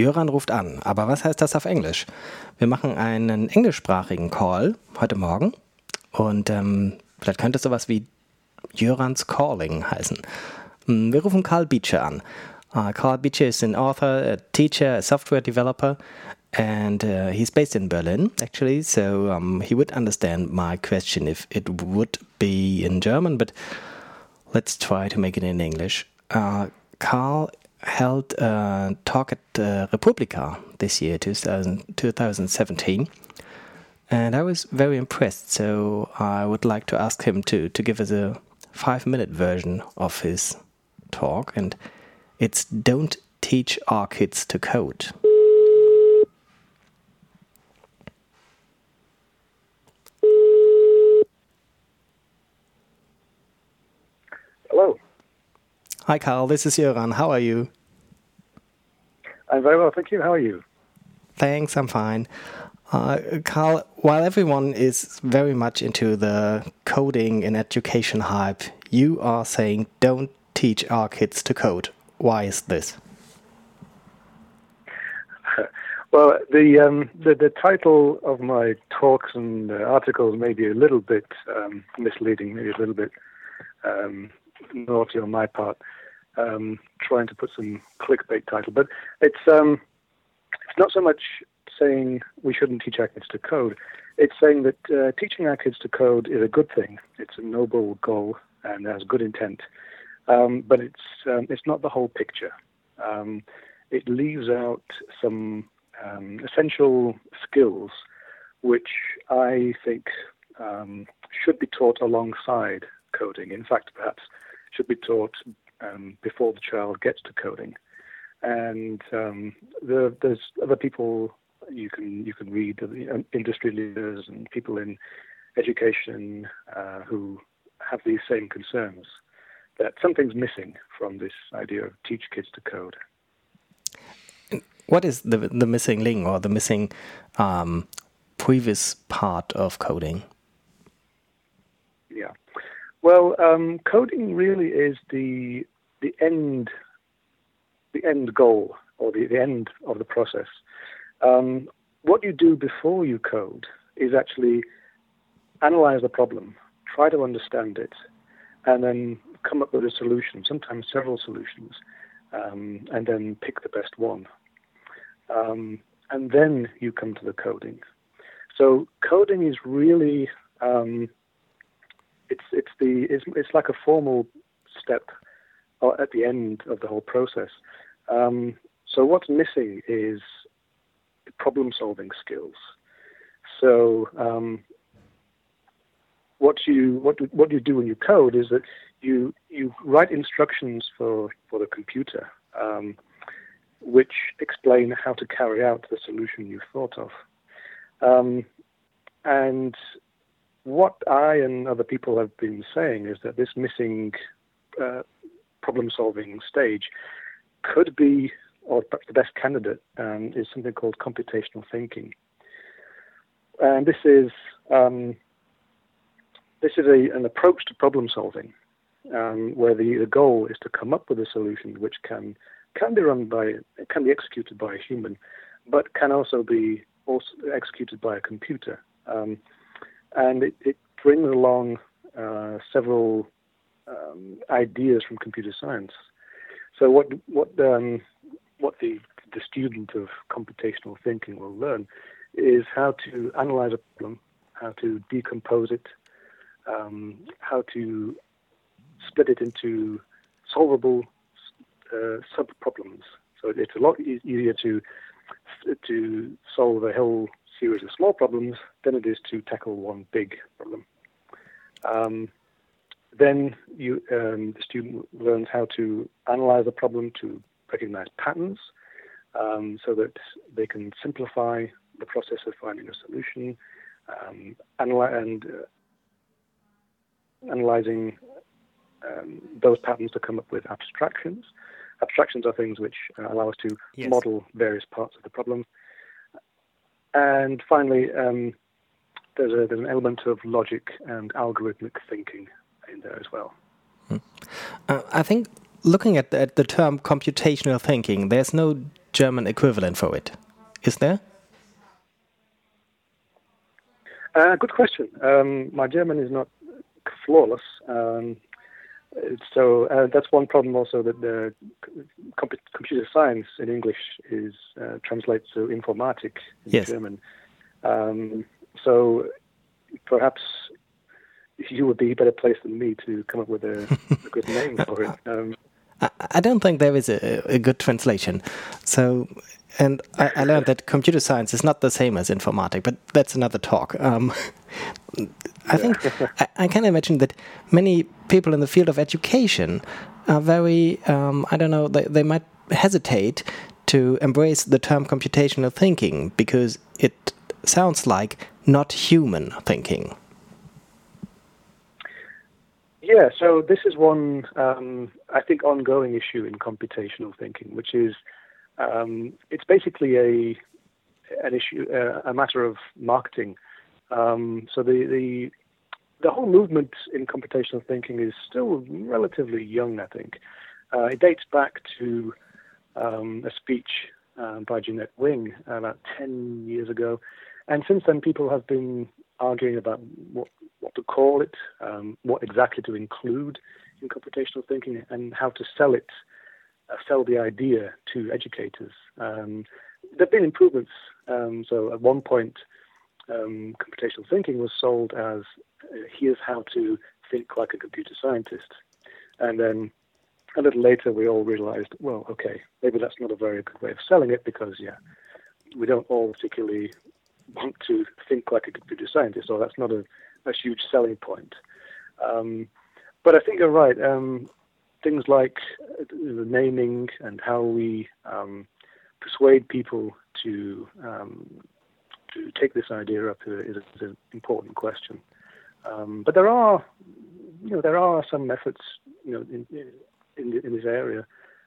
Jöran ruft an. Aber was heißt das auf Englisch? Wir machen einen englischsprachigen Call heute Morgen. Und ähm, vielleicht könnte es sowas wie Jörans Calling heißen. Hm, wir rufen Karl Beecher an. Uh, Karl Beecher is an author, a teacher, a software developer, and uh, he's based in Berlin, actually. So um, he would understand my question if it would be in German, but let's try to make it in English. Uh, Karl held a talk at uh, re:publica this year, 2000, 2017. And I was very impressed, so I would like to ask him to, to give us a five minute version of his talk. And it's Don't Teach Our Kids to Code. Hello. Hi, Karl. This is Jöran. How are you? I'm very well, thank you. How are you? Thanks, I'm fine. Uh, Karl, while everyone is very much into the coding and education hype, you are saying don't teach our kids to code. Why is this? Well, the, um, the, the title of my talks and uh, articles may be a little bit um, misleading, maybe a little bit um, naughty on my part, um, trying to put some clickbait title. But it's um, it's not so much saying we shouldn't teach our kids to code. It's saying that uh, teaching our kids to code is a good thing. It's a noble goal and has good intent, um, but it's um, it's not the whole picture. Um, it leaves out some um, essential skills which I think should be taught alongside coding. In fact, perhaps should be taught um, before the child gets to coding. And the, there's other people you can you can read the industry leaders and people in education uh, who have these same concerns that something's missing from this idea of teach kids to code. What is the the missing link or the missing um, previous part of coding? Yeah, well, um, coding really is the the end the end goal or the, the end of the process. Um, what you do before you code is actually analyze the problem, try to understand it, and then come up with a solution, sometimes several solutions, um, and then pick the best one. Um, and then you come to the coding. So coding is really um, it's it's the it's, it's like a formal step uh, at the end of the whole process. Um, so what's missing is problem solving skills. So um, what you what what you do when you code is that you you write instructions for for the computer, um, which explain how to carry out the solution you thought of. Um, and what I and other people have been saying is that this missing uh, problem solving stage could be or perhaps the best candidate um, is something called computational thinking. And this is um, this is a, an approach to problem solving um, where the, the goal is to come up with a solution which can can be run by can be executed by a human, but can also be also executed by a computer. Um, and it, it, brings along uh, several um, ideas from computer science. So what what um, what the, the student of computational thinking will learn is how to analyze a problem, how to decompose it, um, how to split it into solvable uh, sub problems. So it's a lot easier to to solve a whole series of small problems than it is to tackle one big problem. Um, then you, um, the student learns how to analyze a problem to recognize patterns um, so that they can simplify the process of finding a solution um, and uh, analyzing um, those patterns to come up with abstractions. Abstractions are things which uh, allow us to yes. model various parts of the problem. And finally, um, there's, a, there's an element of logic and algorithmic thinking in there as well. Hmm. Uh, I think looking at the, at the term computational thinking, there's no German equivalent for it? Is there? Uh, good question. Um, my German is not flawless. Um, so uh, that's one problem also that the comp- computer science in English is uh, translates to informatic in yes. German. Um, so perhaps you would be a better place than me to come up with a, a good name for it. Um, I don't think there is a, a good translation. So, and I, I, learned that computer science is not the same as informatic, but that's another talk. Um, I think I, I, can imagine that many people in the field of education are very, um, I don't know, they, they might hesitate to embrace the term computational thinking because it sounds like not human thinking. Yeah, so this is one, um, I think, ongoing issue in computational thinking, which is um, it's basically a an issue, uh, a matter of marketing. Um, so the, the the whole movement in computational thinking is still relatively young, I think. Uh, it dates back to um, a speech uh, by Jeannette Wing about 10 years ago. And since then, people have been arguing about what, what to call it, um, what exactly to include in computational thinking, and how to sell it, uh, sell the idea to educators. Um, there have been improvements. Um, so at one point, um, computational thinking was sold as uh, here's how to think like a computer scientist. And then a little later, we all realized, well, okay, maybe that's not a very good way of selling it because, yeah, we don't all particularly want to think like a computer scientist, or that's not a, a huge selling point. Um, but I think you're right. Um, things like the naming and how we um, persuade people to um, to take this idea up is, is an important question. Um, but there are, you know, there are some methods, you know, in in, in this area.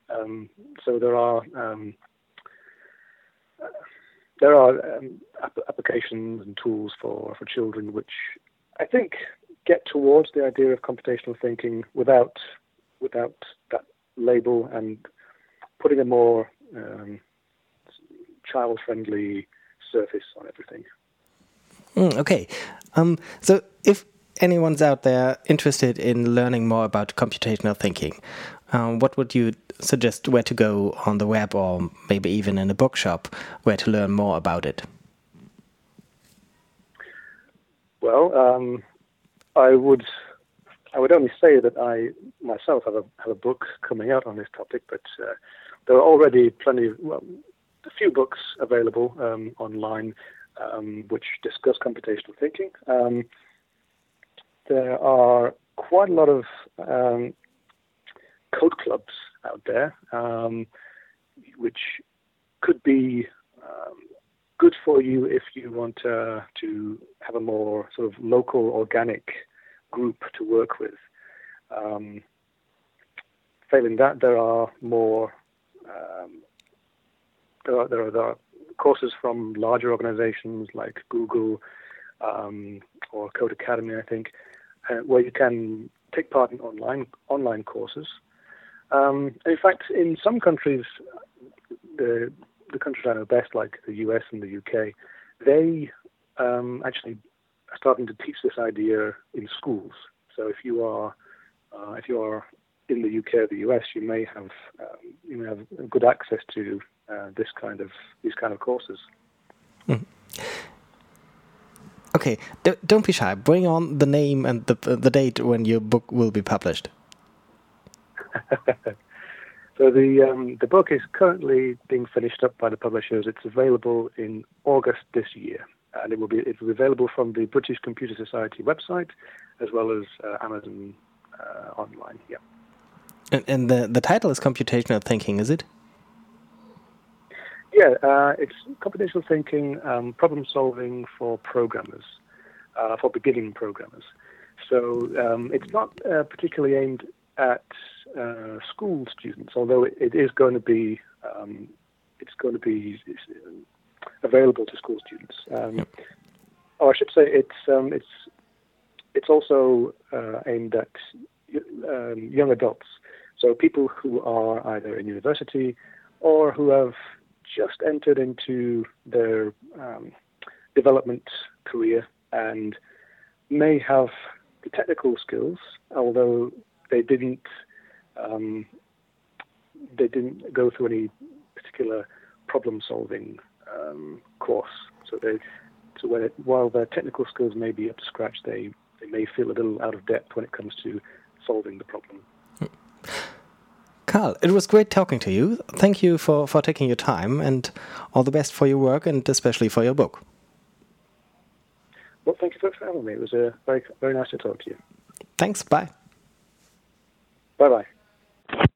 Um, so there are um, uh, there are applications and tools for, for children which I think get towards the idea of computational thinking without without that label and putting a more um, child friendly surface on everything. Mm, okay, um, so if anyone's out there interested in learning more about computational thinking, um, what would you suggest where to go on the web or maybe even in a bookshop where to learn more about it? Well, um, I would I would only say that I myself have a have a book coming out on this topic, but uh, there are already plenty, of, well, a few books available um, online um, which discuss computational thinking. Um, there are quite a lot of um, code clubs out there, um, which could be um, good for you if you want uh, to have a more sort of local, organic group to work with. Um, failing that, there are more. Um, there are, there are, there are courses from larger organizations like Google um, or Codecademy, I think, uh, where you can take part in online online courses. Um, in fact, in some countries, the the countries I know best, like the US and the UK, they um, actually are starting to teach this idea in schools. So if you are uh, if you are in the UK or the US, you may have um, you may have good access to uh, this kind of these kind of courses. Mm. Okay, D don't be shy. Bring on the name and the the date when your book will be published. so the um, the book is currently being finished up by the publishers. It's available in August this year, and it will be it will be available from the British Computer Society website as well as uh, Amazon uh, online. Yeah. And, and the the title is computational thinking, is it? Yeah, uh, it's computational thinking, um, problem solving for programmers, uh, for beginning programmers. So um, it's not uh, particularly aimed at uh, school students, although it, it is going to be um, it's going to be available to school students. Um, or I should say, it's um, it's it's also uh, aimed at um, young adults, so people who are either in university or who have just entered into their um, development career and may have the technical skills, although they didn't um, they didn't go through any particular problem solving um, course. So they so when it, while their technical skills may be up to scratch, they they may feel a little out of depth when it comes to solving the problem. Karl, it was great talking to you. Thank you for, for taking your time and all the best for your work and especially for your book. Well, thank you for having me. It was uh, very, very nice to talk to you. Thanks. Bye. Bye bye.